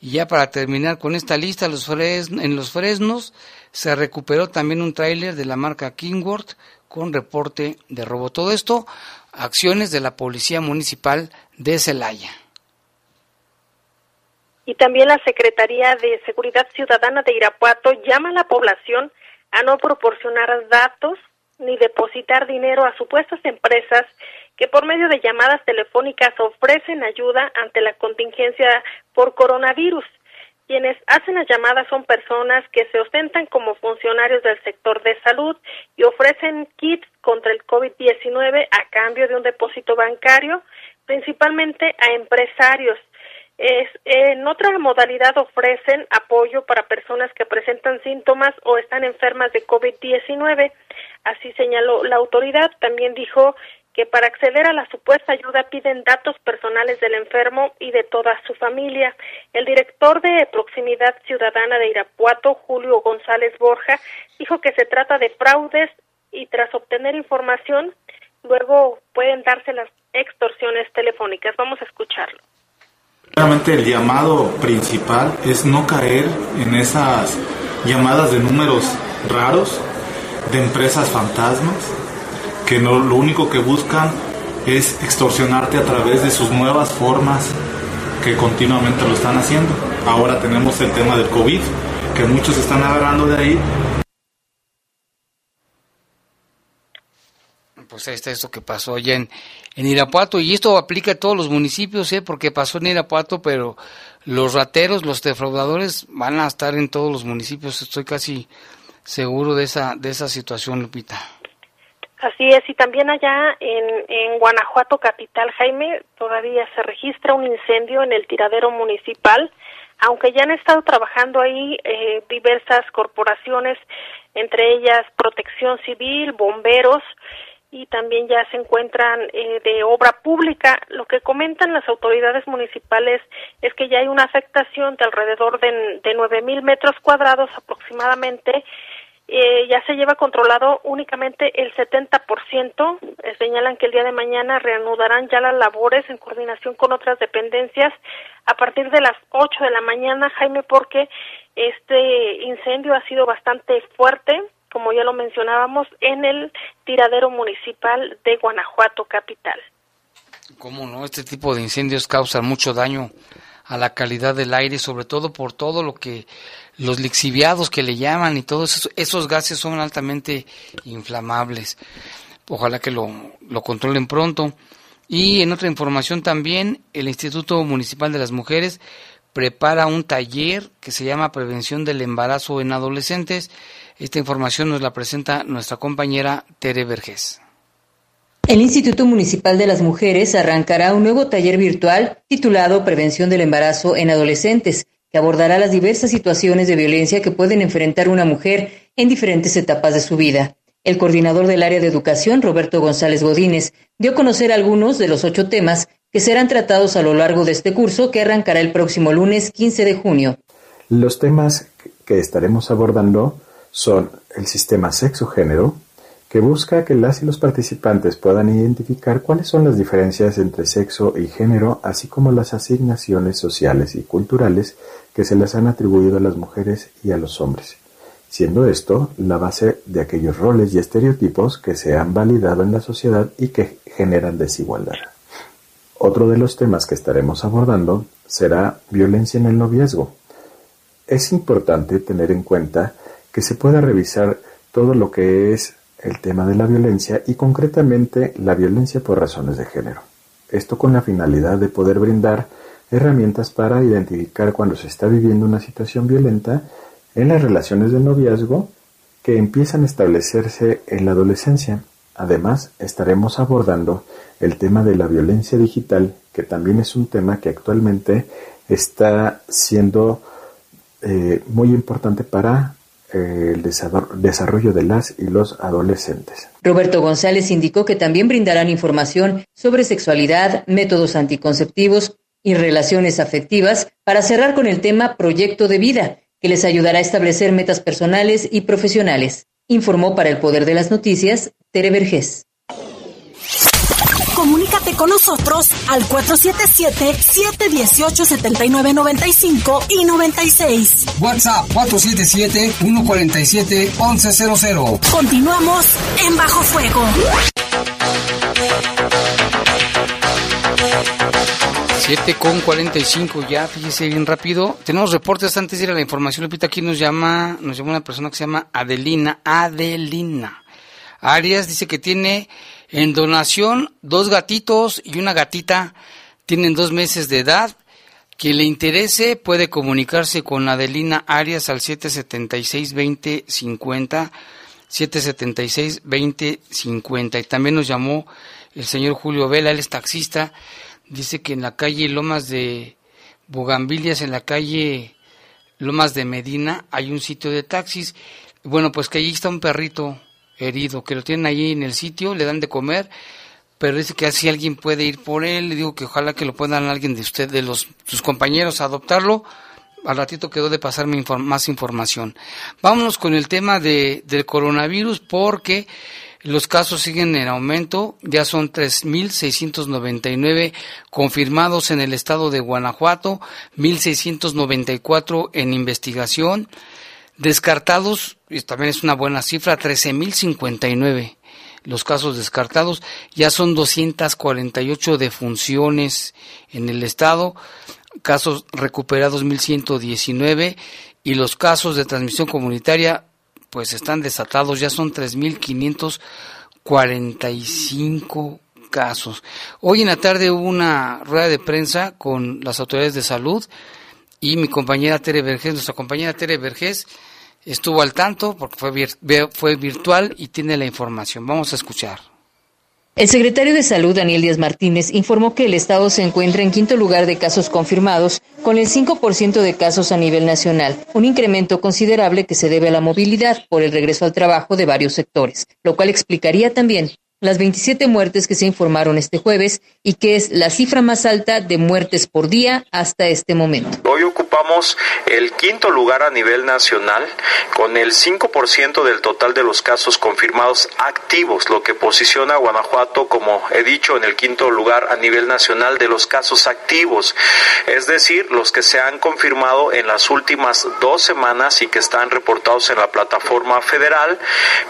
Y ya para terminar con esta lista, los en los fresnos se recuperó también un tráiler de la marca Kingworth con reporte de robo. Todo esto, acciones de la Policía Municipal de Celaya. Y también la Secretaría de Seguridad Ciudadana de Irapuato llama a la población a no proporcionar datos ni depositar dinero a supuestas empresas que por medio de llamadas telefónicas ofrecen ayuda ante la contingencia por coronavirus. Quienes hacen las llamadas son personas que se ostentan como funcionarios del sector de salud y ofrecen kits contra el COVID-19 a cambio de un depósito bancario, principalmente a empresarios. Es, en otra modalidad ofrecen apoyo para personas que presentan síntomas o están enfermas de COVID-19. Así señaló la autoridad. También dijo que para acceder a la supuesta ayuda piden datos personales del enfermo y de toda su familia. El director de Proximidad Ciudadana de Irapuato, Julio González Borja, dijo que se trata de fraudes y tras obtener información, luego pueden darse las extorsiones telefónicas. Vamos a escucharlo. Realmente el llamado principal es no caer en esas llamadas de números raros, de empresas fantasmas, que lo único que buscan es extorsionarte a través de sus nuevas formas que continuamente lo están haciendo. Ahora tenemos el tema del COVID, que muchos están agarrando de ahí. Pues está esto que pasó allá en, en Irapuato, y esto aplica a todos los municipios, ¿eh? porque pasó en Irapuato, pero los rateros, los defraudadores van a estar en todos los municipios, estoy casi seguro de esa, de esa situación, Lupita. Así es, y también allá en, en Guanajuato capital, Jaime, todavía se registra un incendio en el tiradero municipal, aunque ya han estado trabajando ahí eh, diversas corporaciones, entre ellas Protección Civil, bomberos, y también ya se encuentran eh, de obra pública. Lo que comentan las autoridades municipales es que ya hay una afectación de alrededor de, de 9 mil metros cuadrados aproximadamente eh, ya se lleva controlado únicamente el 70%. Eh, señalan que el día de mañana reanudarán ya las labores en coordinación con otras dependencias a partir de las 8 de la mañana, Jaime, porque este incendio ha sido bastante fuerte, como ya lo mencionábamos, en el tiradero municipal de Guanajuato capital. ¿Cómo no? Este tipo de incendios causan mucho daño a la calidad del aire, sobre todo por todo lo que los lixiviados que le llaman y todos esos, esos gases son altamente inflamables. Ojalá que lo, lo controlen pronto. Y en otra información también, el Instituto Municipal de las Mujeres prepara un taller que se llama Prevención del Embarazo en Adolescentes. Esta información nos la presenta nuestra compañera Tere Vergés. El Instituto Municipal de las Mujeres arrancará un nuevo taller virtual titulado Prevención del Embarazo en Adolescentes, que abordará las diversas situaciones de violencia que pueden enfrentar una mujer en diferentes etapas de su vida. El coordinador del área de educación, Roberto González Godínez, dio a conocer algunos de los ocho temas que serán tratados a lo largo de este curso que arrancará el próximo lunes 15 de junio. Los temas que estaremos abordando son el sistema sexo-género, que busca que las y los participantes puedan identificar cuáles son las diferencias entre sexo y género, así como las asignaciones sociales y culturales que se les han atribuido a las mujeres y a los hombres, siendo esto la base de aquellos roles y estereotipos que se han validado en la sociedad y que generan desigualdad. Otro de los temas que estaremos abordando será violencia en el noviazgo. Es importante tener en cuenta que se pueda revisar todo lo que es el tema de la violencia y concretamente la violencia por razones de género. Esto con la finalidad de poder brindar herramientas para identificar cuando se está viviendo una situación violenta en las relaciones de noviazgo que empiezan a establecerse en la adolescencia. Además, estaremos abordando el tema de la violencia digital, que también es un tema que actualmente está siendo eh, muy importante para el desarrollo de las y los adolescentes. Roberto González indicó que también brindarán información sobre sexualidad, métodos anticonceptivos y relaciones afectivas para cerrar con el tema Proyecto de Vida, que les ayudará a establecer metas personales y profesionales. Informó para el Poder de las Noticias Tere Vergés. Comunícate con nosotros al 477-718-7995 y 96. WhatsApp 477-147-1100. Continuamos en Bajo Fuego. 7 con 45 ya, fíjese bien rápido. Tenemos reportes antes de ir a la información. Lupita, aquí nos llama, nos llama una persona que se llama Adelina. Adelina. Arias dice que tiene en donación dos gatitos y una gatita. Tienen dos meses de edad. Quien le interese puede comunicarse con Adelina Arias al 776-2050. 776-2050. Y también nos llamó el señor Julio Vela, él es taxista dice que en la calle Lomas de Bugambilias, en la calle Lomas de Medina, hay un sitio de taxis. Bueno, pues que allí está un perrito herido, que lo tienen allí en el sitio, le dan de comer, pero dice que así alguien puede ir por él, le digo que ojalá que lo puedan alguien de usted, de los sus compañeros, adoptarlo. Al ratito quedó de pasarme más información. Vámonos con el tema de, del coronavirus porque los casos siguen en aumento, ya son 3.699 confirmados en el estado de Guanajuato, 1.694 en investigación, descartados, y también es una buena cifra, 13.059 los casos descartados, ya son 248 defunciones en el estado, casos recuperados 1.119 y los casos de transmisión comunitaria pues están desatados, ya son 3.545 casos. Hoy en la tarde hubo una rueda de prensa con las autoridades de salud y mi compañera Tere Vergés, nuestra compañera Tere Vergés, estuvo al tanto porque fue, virtual y tiene la información. Vamos a escuchar. El secretario de Salud, Daniel Díaz Martínez, informó que el Estado se encuentra en quinto lugar de casos confirmados, con el 5% de casos a nivel nacional, un incremento considerable que se debe a la movilidad por el regreso al trabajo de varios sectores, lo cual explicaría también las 27 muertes que se informaron este jueves y que es la cifra más alta de muertes por día hasta este momento. Ocupamos el quinto lugar a nivel nacional con el 5% del total de los casos confirmados activos, lo que posiciona a Guanajuato, como he dicho, en el quinto lugar a nivel nacional de los casos activos, es decir, los que se han confirmado en las últimas dos semanas y que están reportados en la plataforma federal,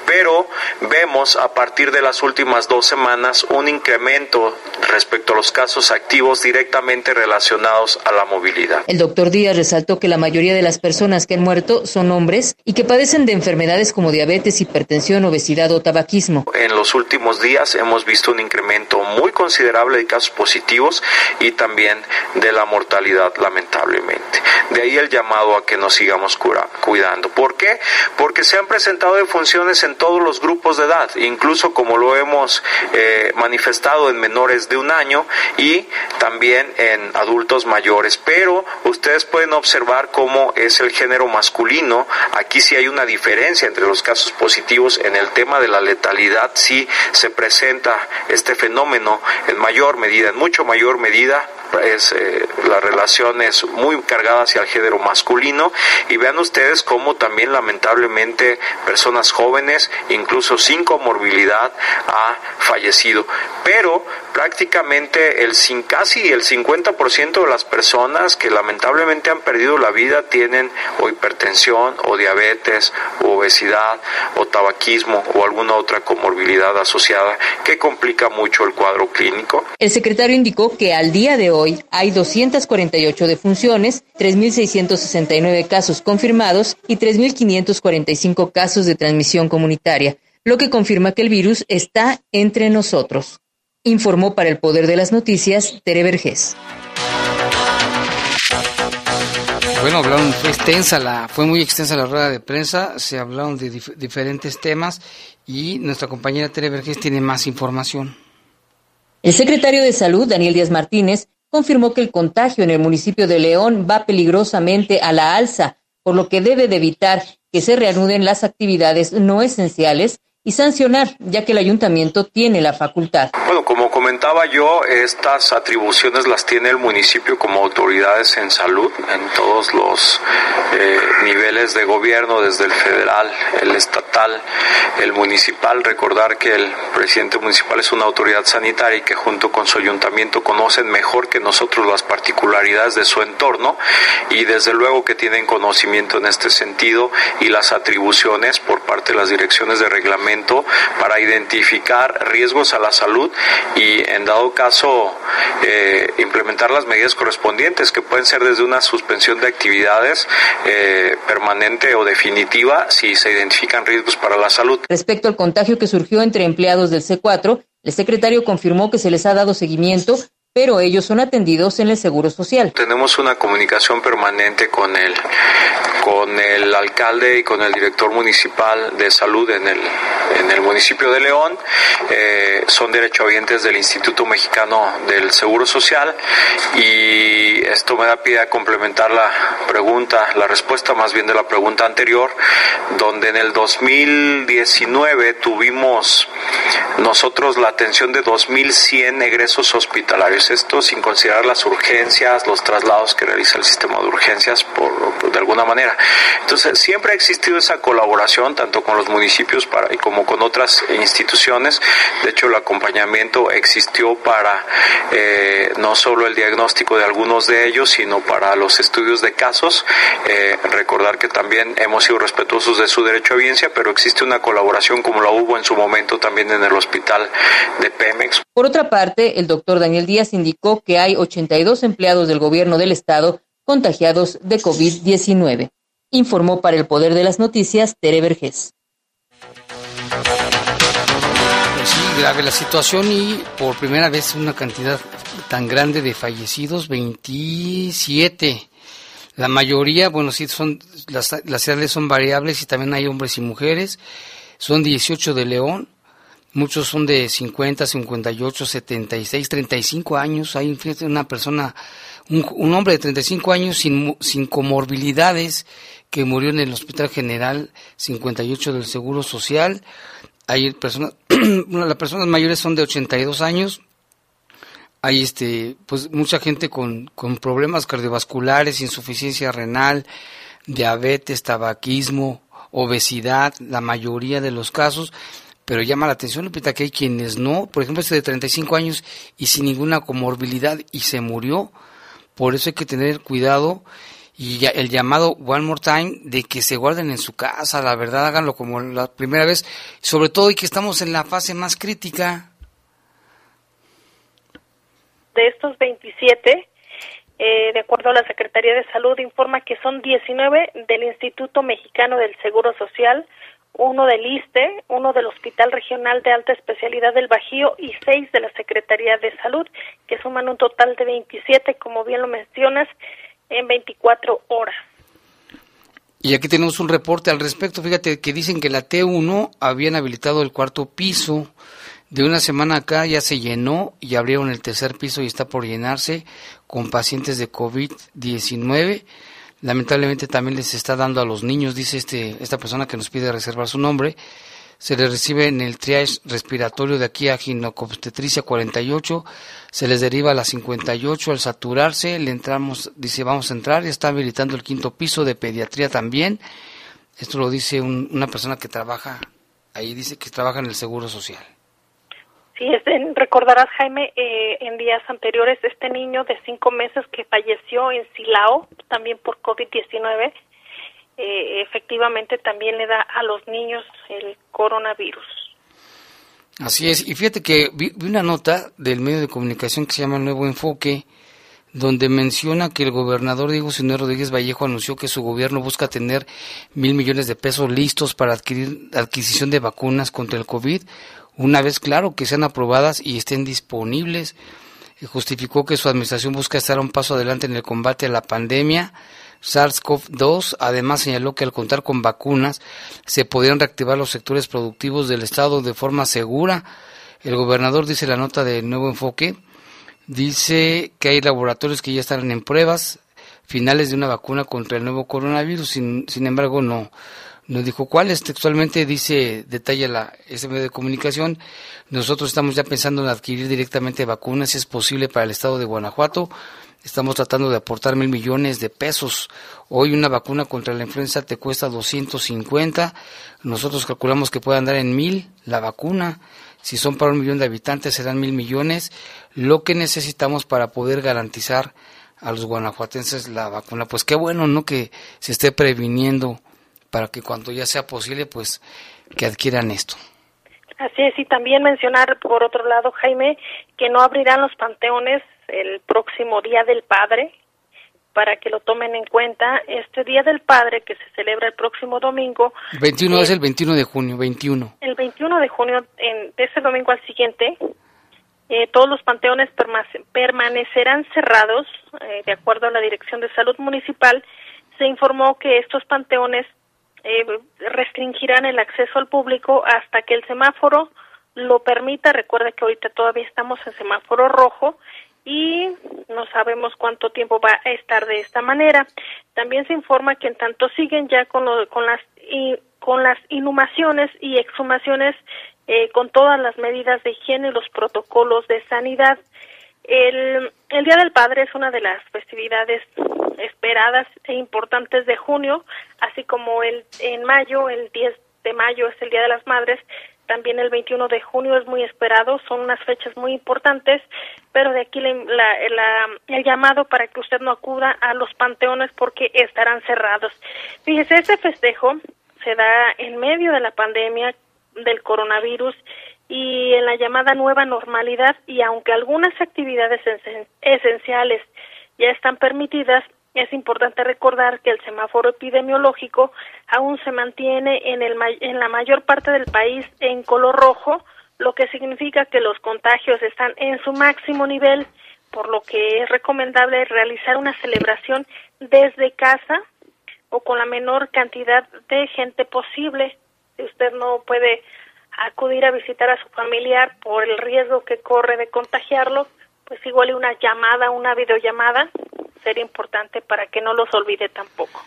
pero vemos a partir de las últimas dos semanas un incremento respecto a los casos activos directamente relacionados a la movilidad. El doctor Díaz resaltó que la mayoría de las personas que han muerto son hombres y que padecen de enfermedades como diabetes, hipertensión, obesidad o tabaquismo. En los últimos días hemos visto un incremento muy considerable de casos positivos y también de la mortalidad, lamentablemente. De ahí el llamado a que nos sigamos cuidando. ¿Por qué? Porque se han presentado defunciones en todos los grupos de edad, incluso como lo hemos eh, manifestado en menores de un año y también en adultos mayores. Pero ustedes pueden observar cómo es el género masculino. Aquí sí hay una diferencia entre los casos positivos. En el tema de la letalidad sí se presenta este fenómeno en mayor medida, en mucho mayor medida es, eh, la relación es muy cargada hacia el género masculino y vean ustedes cómo también lamentablemente personas jóvenes, incluso sin comorbilidad, ha fallecido. Pero prácticamente el casi el 50% de las personas que lamentablemente han perdido la vida tienen o hipertensión o diabetes o obesidad o tabaquismo o alguna otra comorbilidad asociada que complica mucho el cuadro clínico. El secretario indicó que al día de hoy hay 248 defunciones, 3.669 casos confirmados y 3.545 casos de transmisión comunitaria, lo que confirma que el virus está entre nosotros. Informó para el Poder de las Noticias Tere Vergés. Bueno, hablaron, fue extensa la, fue muy extensa la rueda de prensa, se hablaron de diferentes temas y nuestra compañera Tere Vergés tiene más información. El secretario de Salud, Daniel Díaz Martínez, confirmó que el contagio en el municipio de León va peligrosamente a la alza, por lo que debe de evitar que se reanuden las actividades no esenciales y sancionar, ya que el ayuntamiento tiene la facultad. Bueno, como comentaba yo, estas atribuciones las tiene el municipio como autoridades en salud en todos los eh, niveles de gobierno, desde el federal, el estatal, el municipal. Recordar que el presidente municipal es una autoridad sanitaria y que junto con su ayuntamiento conocen mejor que nosotros las particularidades de su entorno y desde luego que tienen conocimiento en este sentido y las atribuciones por parte de las direcciones de reglamento para identificar riesgos a la salud y en dado caso eh, implementar las medidas correspondientes que pueden ser desde una suspensión de actividades eh, permanente o definitiva si se identifican riesgos para la salud. Respecto al contagio que surgió entre empleados del C4, el secretario confirmó que se les ha dado seguimiento pero ellos son atendidos en el Seguro Social. Tenemos una comunicación permanente con el, con el alcalde y con el director municipal de salud en el, en el municipio de León. Eh, son derechohabientes del Instituto Mexicano del Seguro Social y esto me da pie a complementar la pregunta, la respuesta más bien de la pregunta anterior, donde en el 2019 tuvimos nosotros la atención de 2.100 egresos hospitalarios esto sin considerar las urgencias, los traslados que realiza el sistema de urgencias por, de alguna manera. Entonces, siempre ha existido esa colaboración tanto con los municipios para, y como con otras instituciones. De hecho, el acompañamiento existió para eh, no solo el diagnóstico de algunos de ellos, sino para los estudios de casos. Eh, recordar que también hemos sido respetuosos de su derecho a audiencia, pero existe una colaboración como la hubo en su momento también en el hospital de Pemex. Por otra parte, el doctor Daniel Díaz indicó que hay 82 empleados del gobierno del estado contagiados de COVID-19. Informó para el Poder de las Noticias Tere Vergés. Pues sí, grave la situación y por primera vez una cantidad tan grande de fallecidos, 27. La mayoría, bueno, sí, son, las, las edades son variables y también hay hombres y mujeres. Son 18 de León, Muchos son de 50, 58, 76, 35 años. Hay una persona, un, hombre de 35 años sin, sin comorbilidades que murió en el Hospital General 58 del Seguro Social. Hay personas, las personas mayores son de 82 años. Hay este, pues mucha gente con, con problemas cardiovasculares, insuficiencia renal, diabetes, tabaquismo, obesidad, la mayoría de los casos pero llama la atención, Lupita, que hay quienes no, por ejemplo, este de 35 años y sin ninguna comorbilidad y se murió, por eso hay que tener cuidado y el llamado one more time de que se guarden en su casa, la verdad, háganlo como la primera vez, sobre todo y que estamos en la fase más crítica. De estos 27, eh, de acuerdo a la Secretaría de Salud, informa que son 19 del Instituto Mexicano del Seguro Social, uno del ISTE, uno del Hospital Regional de Alta Especialidad del Bajío y seis de la Secretaría de Salud, que suman un total de 27, como bien lo mencionas, en 24 horas. Y aquí tenemos un reporte al respecto. Fíjate que dicen que la T1 habían habilitado el cuarto piso. De una semana acá ya se llenó y abrieron el tercer piso y está por llenarse con pacientes de COVID-19 lamentablemente también les está dando a los niños, dice este, esta persona que nos pide reservar su nombre, se les recibe en el triage respiratorio de aquí a ginecobstetricia 48, se les deriva a la 58, al saturarse. Le entramos, dice vamos a entrar, está habilitando el quinto piso de pediatría también, esto lo dice una persona que trabaja ahí, dice que trabaja en el Seguro Social. Sí, recordarás, Jaime, eh, en días anteriores, este niño de cinco meses que falleció en Silao, también por COVID-19, eh, efectivamente también le da a los niños el coronavirus. Así es, y fíjate que vi, una nota del medio de comunicación que se llama Nuevo Enfoque, donde menciona que el gobernador Diego Sinue Rodríguez Vallejo anunció que su gobierno busca tener mil millones de pesos listos para adquirir adquisición de vacunas contra el COVID, una vez claro que sean aprobadas y estén disponibles. Justificó que su administración busca estar un paso adelante en el combate a la pandemia SARS-CoV-2. Además señaló que al contar con vacunas se podrían reactivar los sectores productivos del Estado de forma segura. El gobernador dice la nota de Nuevo Enfoque, dice que hay laboratorios que ya están en pruebas finales de una vacuna contra el nuevo coronavirus, sin, sin embargo no, no dijo cuáles, textualmente dice, detalla la, ese medio de comunicación, nosotros estamos ya pensando en adquirir directamente vacunas, si es posible para el estado de Guanajuato, Estamos tratando de aportar mil millones de pesos. Hoy una vacuna contra la influenza te cuesta 250. Nosotros calculamos que puede andar en mil la vacuna. Si son para un millón de habitantes serán mil millones. Lo que necesitamos para poder garantizar a los guanajuatenses la vacuna. Pues qué bueno, ¿no? Que se esté previniendo para que cuando ya sea posible, pues que adquieran esto. Así es, y también mencionar, por otro lado, Jaime, que no abrirán los panteones el próximo Día del Padre, para que lo tomen en cuenta. Este Día del Padre, que se celebra el próximo domingo. 21 es el 21 de junio, 21. El 21 de junio, en, de ese domingo al siguiente, eh, todos los panteones permanecerán cerrados, eh, de acuerdo a la Dirección de Salud Municipal. Se informó que estos panteones eh, restringirán el acceso al público hasta que el semáforo lo permita. Recuerde que ahorita todavía estamos en semáforo rojo y no sabemos cuánto tiempo va a estar de esta manera. También se informa que en tanto siguen ya con, con las con las inhumaciones y exhumaciones eh, con todas las medidas de higiene y los protocolos de sanidad. El, el Día del Padre es una de las festividades esperadas e importantes de junio, así como el en mayo, el 10 de mayo es el Día de las Madres, también el 21 de junio es muy esperado, son unas fechas muy importantes, pero de aquí el llamado para que usted no acuda a los panteones porque estarán cerrados. Fíjese, este festejo se da en medio de la pandemia del coronavirus y en la llamada nueva normalidad y aunque algunas actividades esenciales ya están permitidas, es importante recordar que el semáforo epidemiológico aún se mantiene en, el, en la mayor parte del país en color rojo, lo que significa que los contagios están en su máximo nivel, por lo que es recomendable realizar una celebración desde casa o con la menor cantidad de gente posible. Si usted no puede acudir a visitar a su familiar por el riesgo que corre de contagiarlo, pues igual una llamada, una videollamada sería importante para que no los olvide tampoco.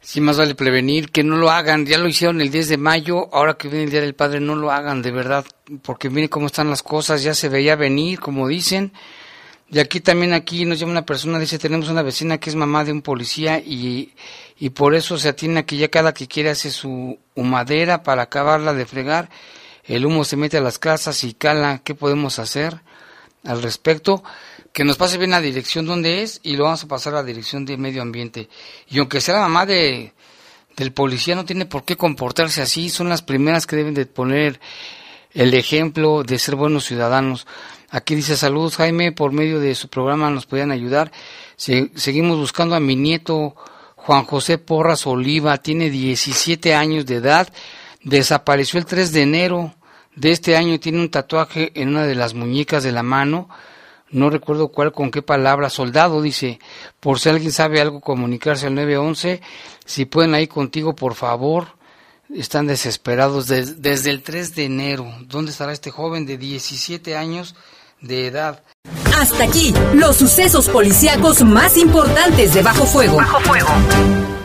Sí, más vale prevenir, que no lo hagan, ya lo hicieron el 10 de mayo, ahora que viene el Día del Padre, no lo hagan, de verdad, porque miren cómo están las cosas, ya se veía venir, como dicen, y aquí también, aquí nos llama una persona, dice, tenemos una vecina que es mamá de un policía y, y por eso se atiene que ya cada que quiere hace su humadera para acabarla de fregar, el humo se mete a las casas y cala, ¿qué podemos hacer al respecto? que nos pase bien la dirección donde es y lo vamos a pasar a la dirección de medio ambiente. Y aunque sea la mamá de, del policía, no tiene por qué comportarse así, son las primeras que deben de poner el ejemplo de ser buenos ciudadanos. Aquí dice saludos Jaime, por medio de su programa nos podían ayudar. seguimos buscando a mi nieto Juan José Porras Oliva, tiene 17 años de edad, desapareció el 3 de enero de este año, tiene un tatuaje en una de las muñecas de la mano no recuerdo cuál, con qué palabra, soldado, dice, por si alguien sabe algo, comunicarse al 911, si pueden ir contigo, por favor, están desesperados desde el 3 de enero. ¿Dónde estará este joven de 17 años de edad? Hasta aquí, los sucesos policíacos más importantes de Bajo Fuego. Bajo Fuego.